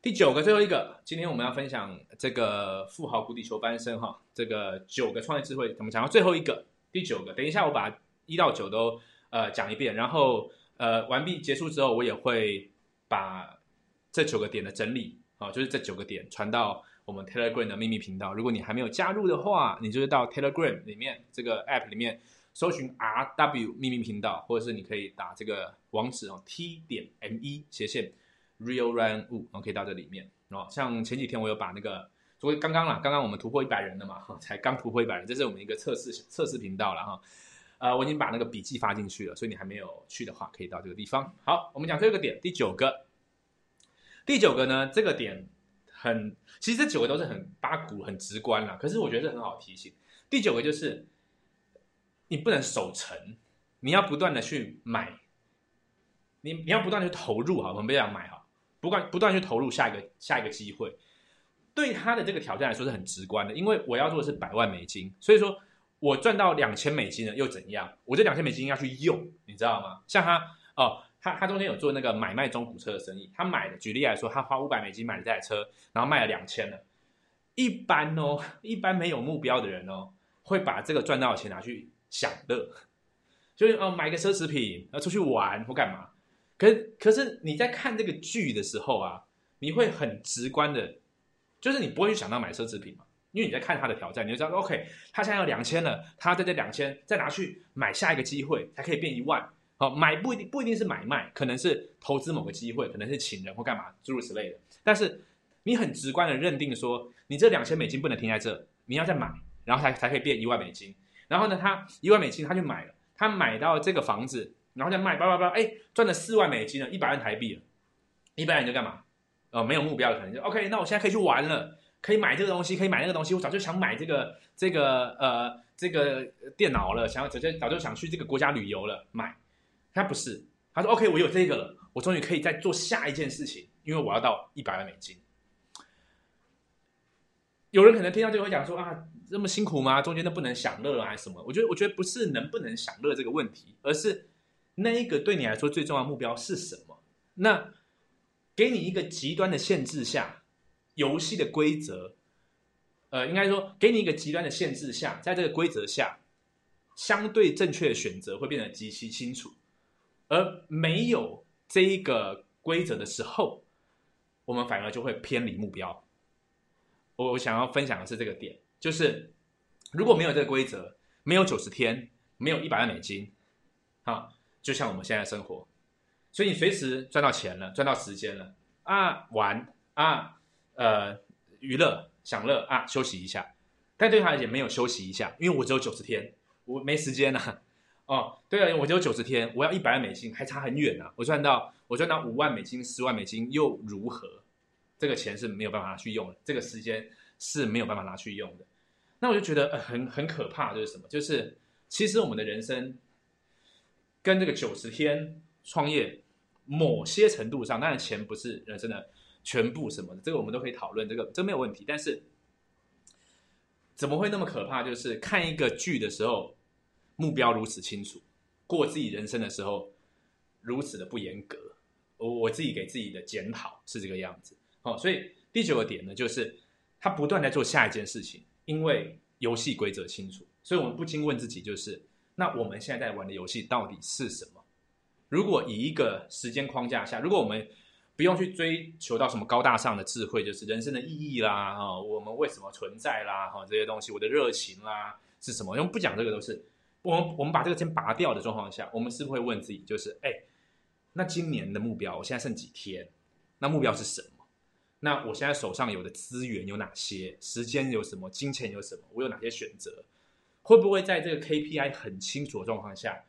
第九个最后一个，今天我们要分享这个富豪谷底求翻身哈，这个九个创业智慧，我们讲到最后一个，第九个。等一下我把一到九都呃讲一遍，然后呃完毕结束之后，我也会把。这九个点的整理啊，就是这九个点传到我们 Telegram 的秘密频道。如果你还没有加入的话，你就是到 Telegram 里面这个 App 里面搜寻 RW 秘密频道，或者是你可以打这个网址哦，T 点 ME 斜线 Real Run 物，然后可以到这里面哦。像前几天我有把那个，所以刚刚啦，刚刚我们突破一百人了嘛，才刚突破一百人，这是我们一个测试测试频道了哈。呃，我已经把那个笔记发进去了，所以你还没有去的话，可以到这个地方。好，我们讲这个点，第九个。第九个呢，这个点很，其实这九个都是很八股、很直观啦。可是我觉得这很好提醒。第九个就是，你不能守成，你要不断的去买，你你要不断的去投入哈，我们不要买哈，不断不断去投入下一个下一个机会。对他的这个挑战来说是很直观的，因为我要做的是百万美金，所以说我赚到两千美金了又怎样？我这两千美金要去用，你知道吗？像他哦，他他中间有做那个买卖中古车的生意，他买的举例来说，他花五百美金买了这台车，然后卖了两千了。一般哦，一般没有目标的人哦，会把这个赚到的钱拿去享乐，就是哦买个奢侈品，要出去玩或干嘛。可可是你在看这个剧的时候啊，你会很直观的。就是你不会去想到买奢侈品嘛？因为你在看他的挑战，你就知道，OK，他现在要两千了，他在这两千再拿去买下一个机会，才可以变一万。好，买不一定不一定是买卖，可能是投资某个机会，可能是请人或干嘛，诸如此类的。但是你很直观的认定说，你这两千美金不能停在这，你要再买，然后才才可以变一万美金。然后呢，他一万美金他去买了，他买到这个房子，然后再卖，叭叭叭，哎，赚了四万美金了，一百万台币了。一般人就干嘛？呃，没有目标的可能就 OK，那我现在可以去玩了，可以买这个东西，可以买那个东西。我早就想买这个这个呃这个电脑了，想要早就早就想去这个国家旅游了，买。他不是，他说 OK，我有这个了，我终于可以再做下一件事情，因为我要到一百万美金。有人可能听到就会讲说啊，这么辛苦吗？中间都不能享乐还是什么？我觉得，我觉得不是能不能享乐这个问题，而是那一个对你来说最重要的目标是什么？那。给你一个极端的限制下，游戏的规则，呃，应该说给你一个极端的限制下，在这个规则下，相对正确的选择会变得极其清楚，而没有这一个规则的时候，我们反而就会偏离目标。我我想要分享的是这个点，就是如果没有这个规则，没有九十天，没有一百万美金，好，就像我们现在生活。所以你随时赚到钱了，赚到时间了啊，玩啊，呃，娱乐享乐啊，休息一下。但对他而言没有休息一下，因为我只有九十天，我没时间呐。哦，对啊，我只有九十天，我要一百万美金，还差很远呢。我赚到，我赚到五万美金、十万美金又如何？这个钱是没有办法拿去用的，这个时间是没有办法拿去用的。那我就觉得呃、很很可怕，就是什么？就是其实我们的人生跟这个九十天。创业某些程度上，当然钱不是人生的全部什么的，这个我们都可以讨论，这个这没有问题。但是怎么会那么可怕？就是看一个剧的时候，目标如此清楚，过自己人生的时候如此的不严格。我我自己给自己的检讨是这个样子。好，所以第九个点呢，就是他不断在做下一件事情，因为游戏规则清楚，所以我们不禁问自己，就是那我们现在在玩的游戏到底是什么？如果以一个时间框架下，如果我们不用去追求到什么高大上的智慧，就是人生的意义啦，哈，我们为什么存在啦，哈，这些东西，我的热情啦是什么？我们不讲这个，都是我们我们把这个先拔掉的状况下，我们是不是会问自己，就是哎，那今年的目标，我现在剩几天？那目标是什么？那我现在手上有的资源有哪些？时间有什么？金钱有什么？我有哪些选择？会不会在这个 KPI 很清楚的状况下？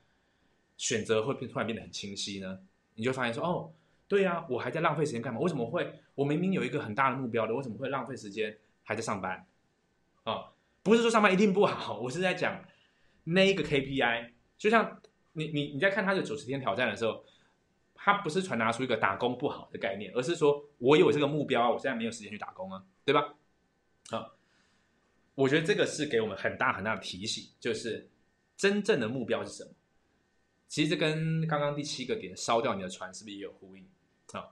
选择会变突然变得很清晰呢？你就发现说，哦，对呀，我还在浪费时间干嘛？为什么会？我明明有一个很大的目标的，为什么会浪费时间还在上班？啊，不是说上班一定不好，我是在讲那一个 KPI。就像你你你在看他的九十天挑战的时候，他不是传达出一个打工不好的概念，而是说我有这个目标，我现在没有时间去打工啊，对吧？啊，我觉得这个是给我们很大很大的提醒，就是真正的目标是什么？其实这跟刚刚第七个点烧掉你的船是不是也有呼应啊？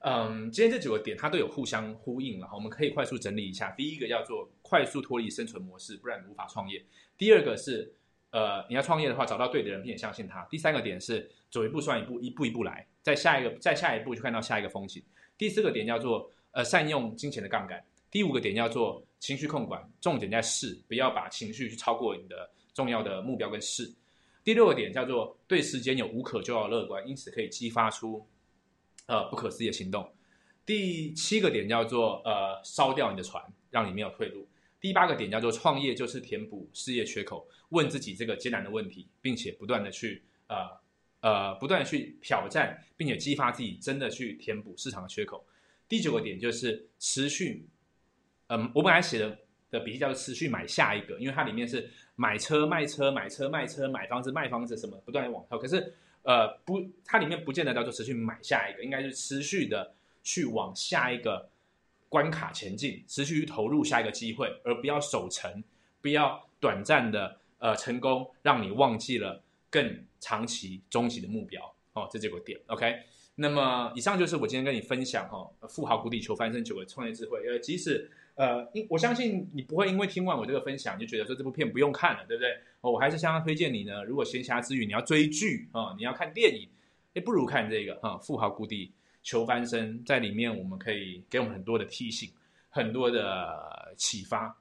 嗯，今天这九个点它都有互相呼应了，我们可以快速整理一下。第一个叫做快速脱离生存模式，不然无法创业。第二个是呃，你要创业的话，找到对的人并且相信他。第三个点是走一步算一步，一步一步来，在下一个在下一步就看到下一个风景。第四个点叫做呃，善用金钱的杠杆。第五个点叫做情绪控管，重点在事，不要把情绪去超过你的重要的目标跟事。第六个点叫做对时间有无可救药乐观，因此可以激发出呃不可思议的行动。第七个点叫做呃烧掉你的船，让你没有退路。第八个点叫做创业就是填补事业缺口，问自己这个艰难的问题，并且不断的去呃呃不断的去挑战，并且激发自己真的去填补市场的缺口。第九个点就是持续，嗯，我本来写的的笔记叫做持续买下一个，因为它里面是买车卖车、买车卖车、买房子卖房子什么不断的往后，可是呃不，它里面不见得叫做持续买下一个，应该是持续的去往下一个关卡前进，持续去投入下一个机会，而不要守成，不要短暂的呃成功让你忘记了更长期终极的目标哦，这就有个点，OK。那么以上就是我今天跟你分享哈，富豪谷底求翻身九个创业智慧，呃，即使。呃，因我相信你不会因为听完我这个分享就觉得说这部片不用看了，对不对？我还是相当推荐你呢。如果闲暇之余你要追剧啊，你要看电影，哎，不如看这个哈，《富豪故地求翻身》在里面我们可以给我们很多的提醒，很多的启发。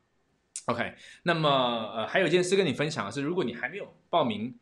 OK，那么呃，还有一件事跟你分享的是，如果你还没有报名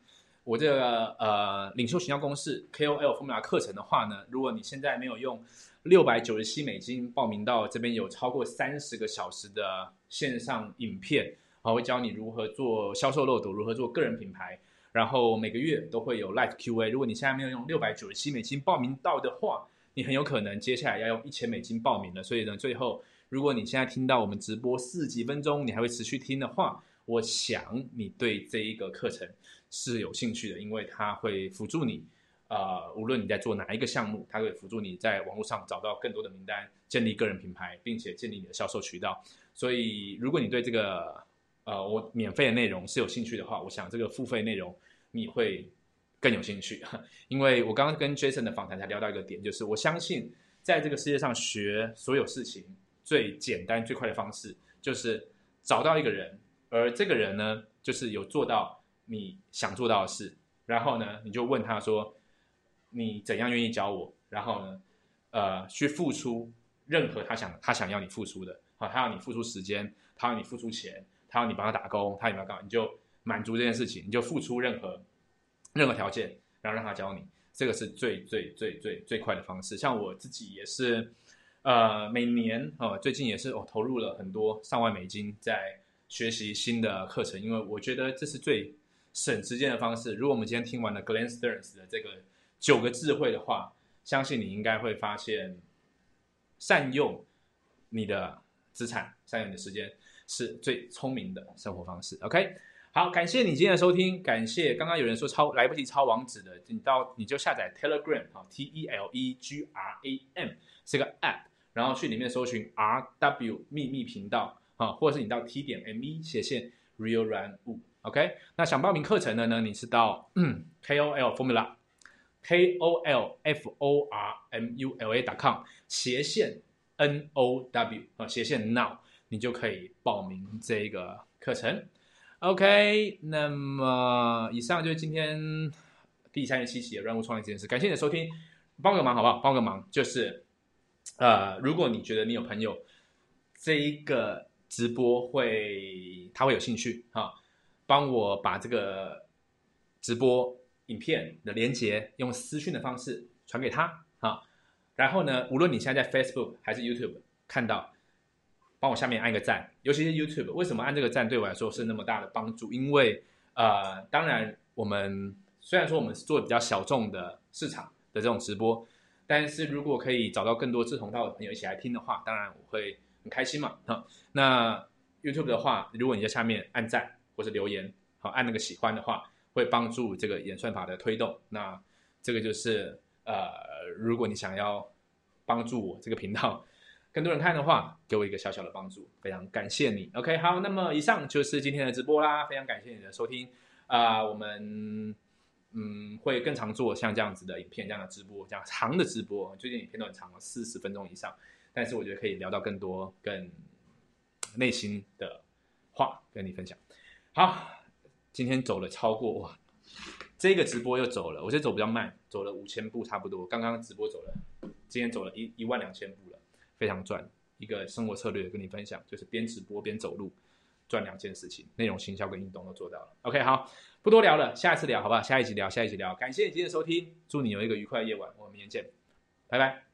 我这个呃领袖形销公式 KOL 风雅课程的话呢，如果你现在没有用。六百九十七美金报名到这边有超过三十个小时的线上影片，啊，会教你如何做销售漏斗，如何做个人品牌，然后每个月都会有 Live Q&A。如果你现在没有用六百九十七美金报名到的话，你很有可能接下来要用一千美金报名了。所以呢，最后如果你现在听到我们直播四几分钟，你还会持续听的话，我想你对这一个课程是有兴趣的，因为它会辅助你。呃，无论你在做哪一个项目，它会辅助你在网络上找到更多的名单，建立个人品牌，并且建立你的销售渠道。所以，如果你对这个呃我免费的内容是有兴趣的话，我想这个付费内容你会更有兴趣。因为我刚刚跟 Jason 的访谈才聊到一个点，就是我相信在这个世界上学所有事情最简单最快的方式，就是找到一个人，而这个人呢，就是有做到你想做到的事，然后呢，你就问他说。你怎样愿意教我？然后呢，呃，去付出任何他想他想要你付出的，好，他要你付出时间，他要你付出钱，他要你帮他打工，他有没有干？你就满足这件事情，你就付出任何任何条件，然后让他教你，这个是最最最最最快的方式。像我自己也是，呃，每年哦，最近也是我投入了很多上万美金在学习新的课程，因为我觉得这是最省时间的方式。如果我们今天听完了 Glenn Stearns 的这个。九个智慧的话，相信你应该会发现，善用你的资产，善用你的时间，是最聪明的生活方式。OK，好，感谢你今天的收听，感谢刚刚有人说抄来不及抄网址的，你到你就下载 Telegram 啊，T E L E G R A M 是个 App，然后去里面搜寻 R W 秘密频道啊，或者是你到 T 点 M E 斜线 Real Run 五，OK，那想报名课程的呢，你是到 K O L Formula。k o l f o r m u l a. dot com 斜线 n o w 啊斜线 now 你就可以报名这个课程。OK，那么以上就是今天第三十七期的任务创业这件事。感谢你的收听，帮个忙好不好？帮个忙就是呃，如果你觉得你有朋友这一个直播会他会有兴趣哈，帮我把这个直播。影片的连接用私讯的方式传给他啊，然后呢，无论你现在在 Facebook 还是 YouTube 看到，帮我下面按个赞，尤其是 YouTube，为什么按这个赞对我来说是那么大的帮助？因为呃，当然我们虽然说我们是做比较小众的市场的这种直播，但是如果可以找到更多志同道合的朋友一起来听的话，当然我会很开心嘛。哈，那 YouTube 的话，如果你在下面按赞或是留言，好按那个喜欢的话。会帮助这个演算法的推动，那这个就是呃，如果你想要帮助我这个频道更多人看的话，给我一个小小的帮助，非常感谢你。OK，好，那么以上就是今天的直播啦，非常感谢你的收听啊，我们嗯会更常做像这样子的影片，这样的直播，这样长的直播，最近影片都很长了，四十分钟以上，但是我觉得可以聊到更多更内心的话跟你分享。好。今天走了超过哇，这个直播又走了，我觉得走比较慢，走了五千步差不多。刚刚直播走了，今天走了一一万两千步了，非常赚。一个生活策略跟你分享，就是边直播边走路，赚两件事情，内容行销跟运动都做到了。OK，好，不多聊了，下一次聊好不好？下一集聊，下一集聊。感谢你今天的收听，祝你有一个愉快的夜晚，我们明天见，拜拜。